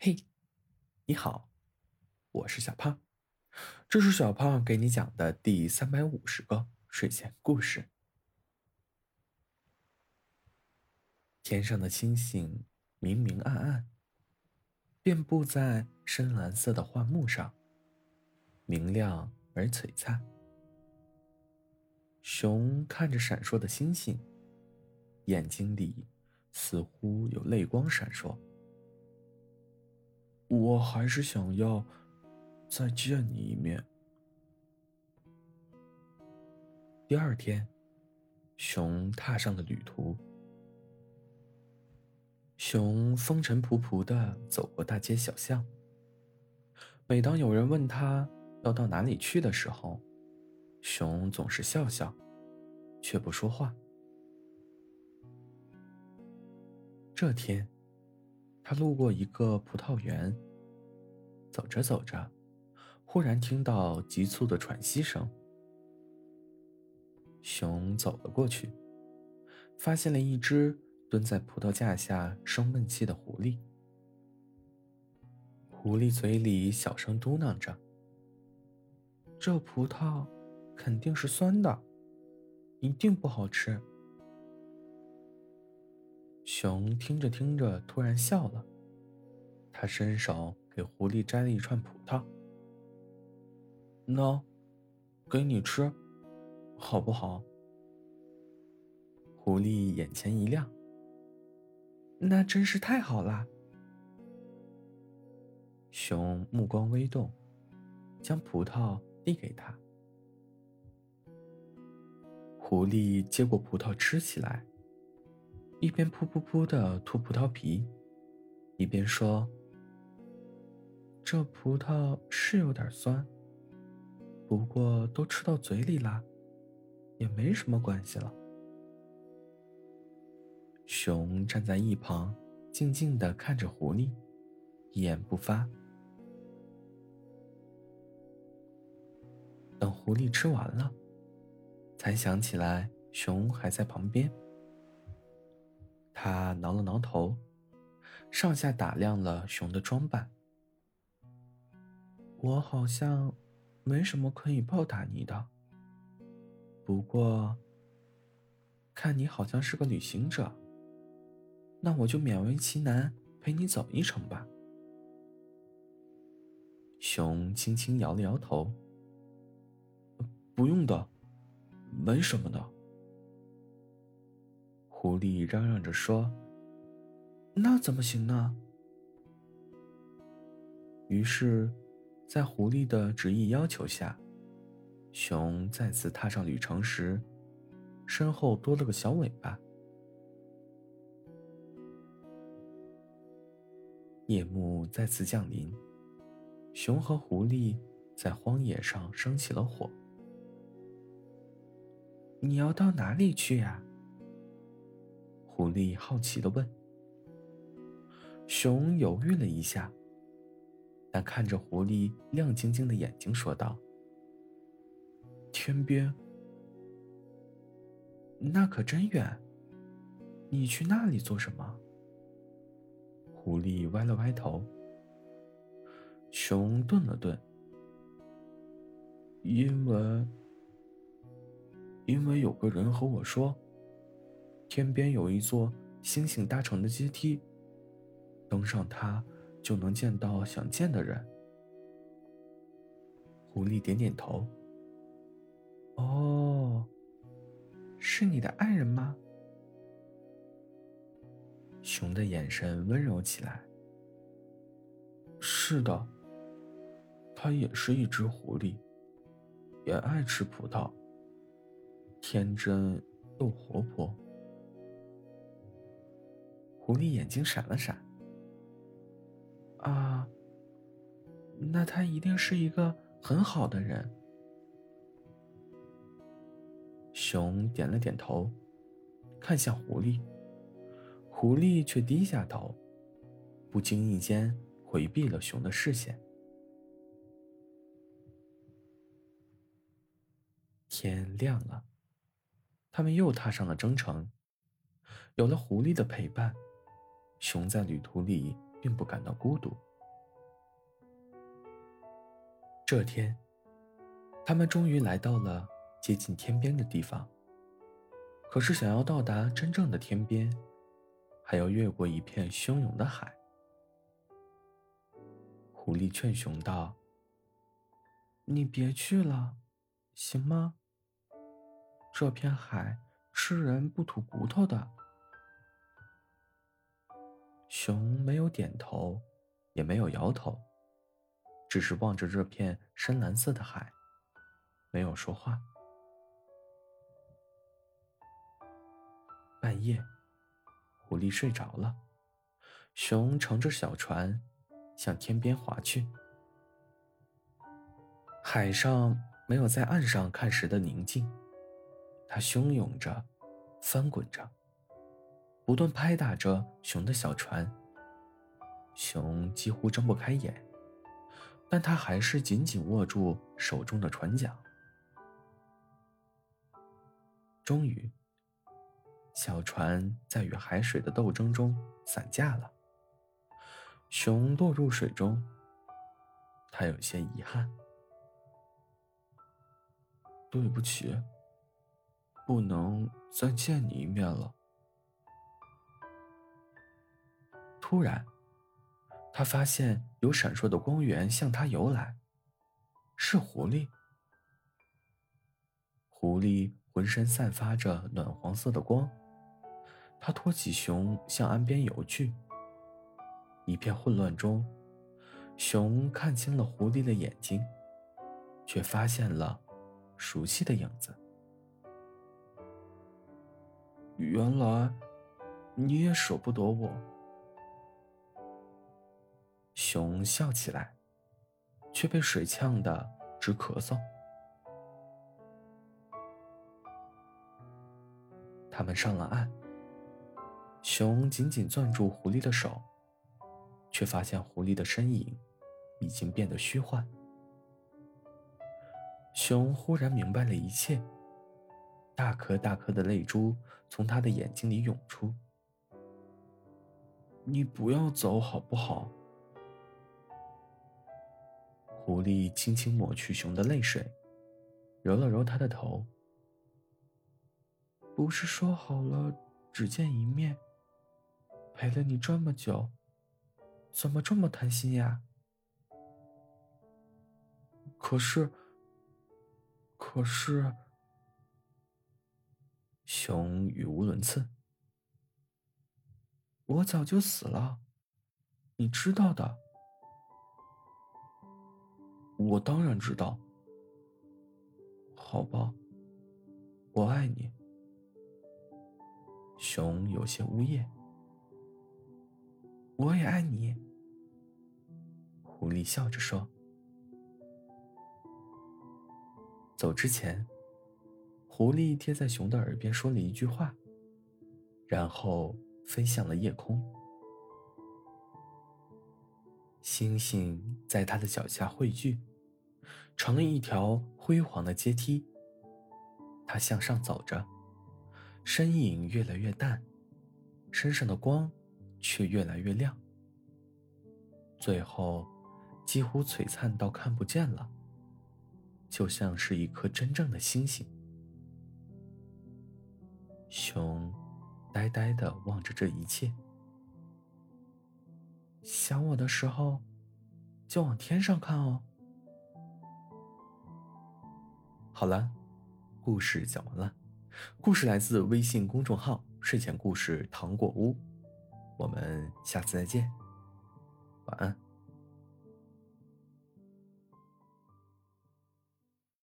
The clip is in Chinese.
嘿，你好，我是小胖，这是小胖给你讲的第三百五十个睡前故事。天上的星星明明暗暗，遍布在深蓝色的幻幕上，明亮而璀璨。熊看着闪烁的星星，眼睛里似乎有泪光闪烁。我还是想要再见你一面。第二天，熊踏上了旅途。熊风尘仆仆的走过大街小巷。每当有人问他要到哪里去的时候，熊总是笑笑，却不说话。这天。他路过一个葡萄园，走着走着，忽然听到急促的喘息声。熊走了过去，发现了一只蹲在葡萄架下生闷气的狐狸。狐狸嘴里小声嘟囔着：“这葡萄肯定是酸的，一定不好吃。”熊听着听着，突然笑了。他伸手给狐狸摘了一串葡萄，喏，给你吃，好不好？狐狸眼前一亮，那真是太好了。熊目光微动，将葡萄递给他。狐狸接过葡萄吃起来。一边噗噗噗的吐葡萄皮，一边说：“这葡萄是有点酸，不过都吃到嘴里啦，也没什么关系了。”熊站在一旁，静静的看着狐狸，一言不发。等狐狸吃完了，才想起来熊还在旁边。他挠了挠头，上下打量了熊的装扮。我好像没什么可以报答你的，不过看你好像是个旅行者，那我就勉为其难陪你走一程吧。熊轻轻摇了摇头：“不用的，没什么的。”狐狸嚷嚷着说：“那怎么行呢？”于是，在狐狸的执意要求下，熊再次踏上旅程时，身后多了个小尾巴。夜幕再次降临，熊和狐狸在荒野上生起了火。你要到哪里去呀？狐狸好奇的问：“熊犹豫了一下，但看着狐狸亮晶晶的眼睛，说道：‘天边，那可真远。你去那里做什么？’狐狸歪了歪头。熊顿了顿，因为，因为有个人和我说。”天边有一座星星搭成的阶梯，登上它就能见到想见的人。狐狸点点头。哦，是你的爱人吗？熊的眼神温柔起来。是的，它也是一只狐狸，也爱吃葡萄，天真又活泼。狐狸眼睛闪了闪。啊，那他一定是一个很好的人。熊点了点头，看向狐狸，狐狸却低下头，不经意间回避了熊的视线。天亮了，他们又踏上了征程，有了狐狸的陪伴。熊在旅途里并不感到孤独。这天他们终于来到了接近天边的地方可是想要到达真正的天边还要越过一片汹涌的海。狐狸劝熊道你别去了行吗？这片海吃人不吐骨头的熊没有点头，也没有摇头，只是望着这片深蓝色的海，没有说话。半夜，狐狸睡着了，熊乘着小船向天边划去。海上没有在岸上看时的宁静，它汹涌着，翻滚着。不断拍打着熊的小船，熊几乎睁不开眼，但他还是紧紧握住手中的船桨。终于，小船在与海水的斗争中散架了。熊落入水中，他有些遗憾：“对不起，不能再见你一面了。”突然，他发现有闪烁的光源向他游来，是狐狸。狐狸浑身散发着暖黄色的光，他托起熊向岸边游去。一片混乱中，熊看清了狐狸的眼睛，却发现了熟悉的影子。原来，你也舍不得我。熊笑起来，却被水呛得直咳嗽。他们上了岸，熊紧紧攥住狐狸的手，却发现狐狸的身影已经变得虚幻。熊忽然明白了一切，大颗大颗的泪珠从他的眼睛里涌出。你不要走，好不好？狐狸轻轻抹去熊的泪水，揉了揉他的头。不是说好了只见一面？陪了你这么久，怎么这么贪心呀？可是，可是，熊语无伦次。我早就死了，你知道的。我当然知道。好吧，我爱你。熊有些呜咽。我也爱你。狐狸笑着说。走之前，狐狸贴在熊的耳边说了一句话，然后飞向了夜空。星星在他的脚下汇聚。成了一条辉煌的阶梯。他向上走着，身影越来越淡，身上的光却越来越亮，最后几乎璀璨到看不见了，就像是一颗真正的星星。熊呆呆的望着这一切，想我的时候，就往天上看哦。好了，故事讲完了。故事来自微信公众号“睡前故事糖果屋”，我们下次再见，晚安。